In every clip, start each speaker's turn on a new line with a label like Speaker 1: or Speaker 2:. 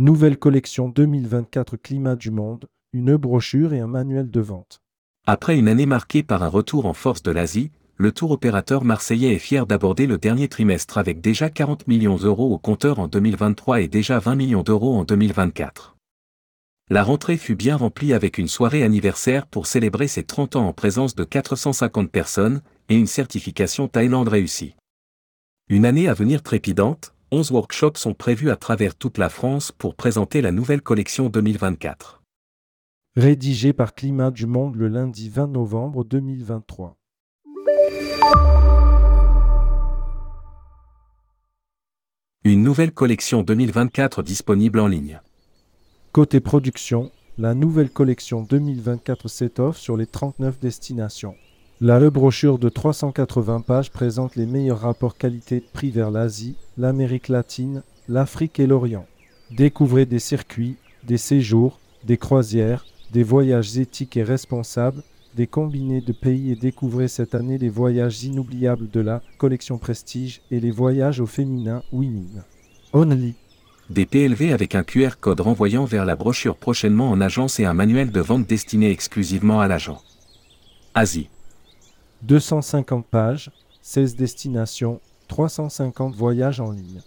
Speaker 1: Nouvelle collection 2024 Climat du Monde, une brochure et un manuel de vente.
Speaker 2: Après une année marquée par un retour en force de l'Asie, le tour opérateur marseillais est fier d'aborder le dernier trimestre avec déjà 40 millions d'euros au compteur en 2023 et déjà 20 millions d'euros en 2024. La rentrée fut bien remplie avec une soirée anniversaire pour célébrer ses 30 ans en présence de 450 personnes et une certification Thaïlande réussie. Une année à venir trépidante, 11 workshops sont prévus à travers toute la France pour présenter la nouvelle collection 2024.
Speaker 1: Rédigé par Climat du Monde le lundi 20 novembre 2023.
Speaker 2: Une nouvelle collection 2024 disponible en ligne.
Speaker 1: Côté production, la nouvelle collection 2024 s'étoffe sur les 39 destinations. La brochure de 380 pages présente les meilleurs rapports qualité-prix vers l'Asie, l'Amérique latine, l'Afrique et l'Orient. Découvrez des circuits, des séjours, des croisières, des voyages éthiques et responsables, des combinés de pays et découvrez cette année les voyages inoubliables de la collection Prestige et les voyages au féminin Women. Only.
Speaker 2: Des PLV avec un QR code renvoyant vers la brochure prochainement en agence et un manuel de vente destiné exclusivement à l'agent. Asie.
Speaker 1: 250 pages, 16 destinations, 350 voyages en ligne.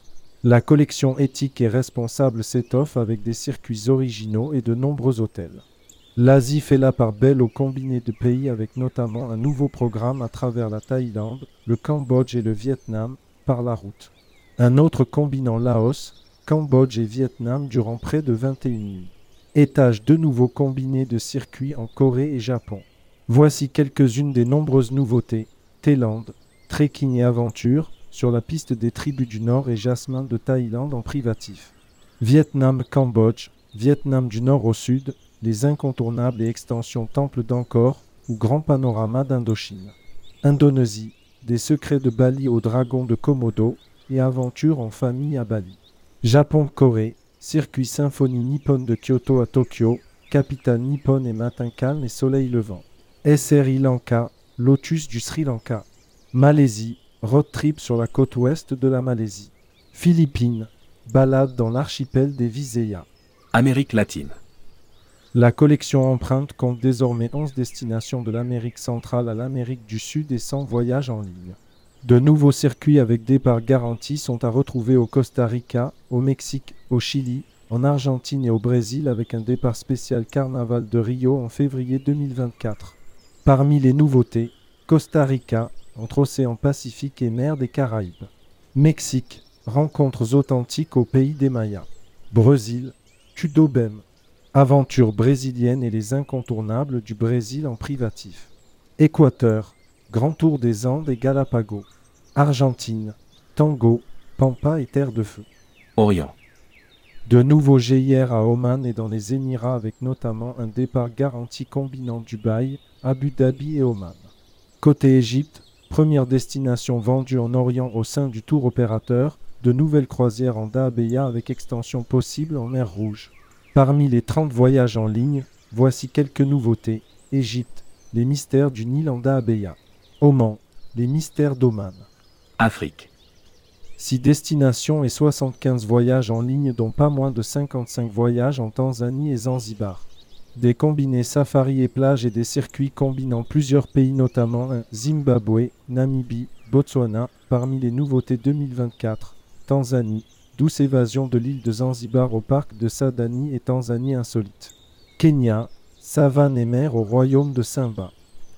Speaker 1: La collection éthique et responsable s'étoffe avec des circuits originaux et de nombreux hôtels. L'Asie fait la part belle au combiné de pays avec notamment un nouveau programme à travers la Thaïlande, le Cambodge et le Vietnam par la route. Un autre combinant Laos, Cambodge et Vietnam durant près de 21 nuits. Étage de nouveaux combinés de circuits en Corée et Japon. Voici quelques-unes des nombreuses nouveautés. Thaïlande, trekking et aventure, sur la piste des tribus du Nord et Jasmin de Thaïlande en privatif. Vietnam-Cambodge, Vietnam du Nord au Sud, les incontournables et extensions Temple d'Angkor ou Grand Panorama d'Indochine. Indonésie, des secrets de Bali au dragon de Komodo et aventure en famille à Bali. Japon-Corée, circuit symphonie nippone de Kyoto à Tokyo, capitale nippone et matin calme et soleil levant. Sri Lanka, lotus du Sri Lanka. Malaisie, road trip sur la côte ouest de la Malaisie. Philippines, balade dans l'archipel des Visayas.
Speaker 2: Amérique latine.
Speaker 1: La collection empreinte compte désormais 11 destinations de l'Amérique centrale à l'Amérique du Sud et 100 voyages en ligne. De nouveaux circuits avec départ garantis sont à retrouver au Costa Rica, au Mexique, au Chili, en Argentine et au Brésil avec un départ spécial Carnaval de Rio en février 2024. Parmi les nouveautés, Costa Rica, entre océan Pacifique et mer des Caraïbes. Mexique, rencontres authentiques au pays des Mayas. Brésil, Tudobem, aventure brésilienne et les incontournables du Brésil en privatif. Équateur, grand tour des Andes et Galapagos. Argentine, tango, pampa et terre de feu.
Speaker 2: Orient.
Speaker 1: De nouveaux GIR à Oman et dans les Émirats avec notamment un départ garanti combinant Dubaï, Abu Dhabi et Oman. Côté Égypte, première destination vendue en Orient au sein du tour opérateur, de nouvelles croisières en Daabeya avec extension possible en mer Rouge. Parmi les 30 voyages en ligne, voici quelques nouveautés. Égypte, les mystères du Nil en Daabeya. Oman, les mystères d'Oman.
Speaker 2: Afrique.
Speaker 1: 6 destinations et 75 voyages en ligne dont pas moins de 55 voyages en Tanzanie et Zanzibar. Des combinés safari et plage et des circuits combinant plusieurs pays notamment Zimbabwe, Namibie, Botswana, parmi les nouveautés 2024, Tanzanie, douce évasion de l'île de Zanzibar au parc de Sadani et Tanzanie insolite. Kenya, savane et mer au royaume de Simba.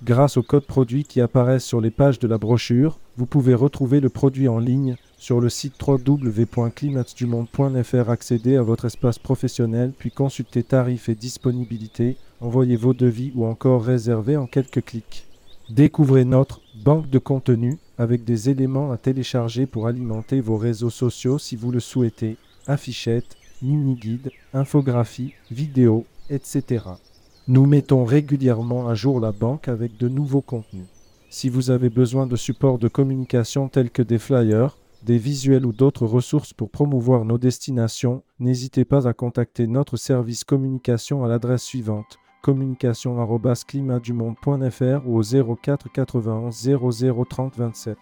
Speaker 1: Grâce aux codes produits qui apparaissent sur les pages de la brochure, vous pouvez retrouver le produit en ligne sur le site www.climatsdumonde.fr. Accéder à votre espace professionnel, puis consulter tarifs et disponibilité, envoyer vos devis ou encore réserver en quelques clics. Découvrez notre banque de contenu avec des éléments à télécharger pour alimenter vos réseaux sociaux si vous le souhaitez, affichettes, mini-guides, infographies, vidéos, etc. Nous mettons régulièrement à jour la banque avec de nouveaux contenus. Si vous avez besoin de support de communication tels que des flyers, des visuels ou d'autres ressources pour promouvoir nos destinations, n'hésitez pas à contacter notre service communication à l'adresse suivante communication@climatdumonde.fr ou au 04 91 00 30 27.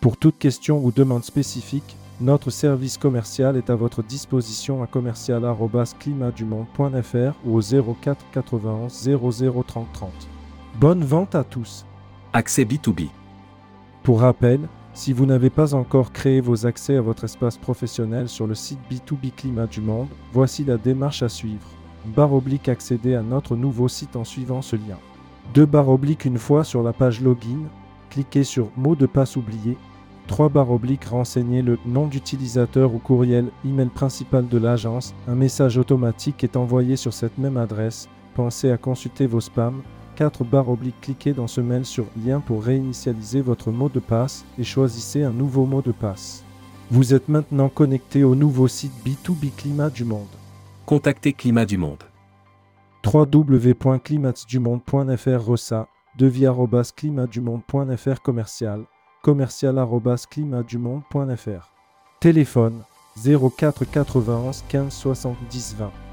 Speaker 1: Pour toute question ou demande spécifique, Notre service commercial est à votre disposition à commercial@climatdumonde.fr ou au 04 91 00 30 30. Bonne vente à tous.
Speaker 2: Accès B2B.
Speaker 1: Pour rappel, si vous n'avez pas encore créé vos accès à votre espace professionnel sur le site B2B Climat du Monde, voici la démarche à suivre. Barre oblique accéder à notre nouveau site en suivant ce lien. Deux barres obliques une fois sur la page login, cliquez sur mot de passe oublié 3 barres obliques renseignez le nom d'utilisateur ou courriel email principal de l'agence. Un message automatique est envoyé sur cette même adresse. Pensez à consulter vos spams. 4 barres obliques cliquez dans ce mail sur lien pour réinitialiser votre mot de passe et choisissez un nouveau mot de passe. Vous êtes maintenant connecté au nouveau site B2B Climat du Monde.
Speaker 2: Contactez Climat du Monde.
Speaker 1: www.climatsdumonde.fr Rossa, devis.climatdumonde.fr commercial commercial.climatdumonde.fr. Téléphone 04 91 15 70 20.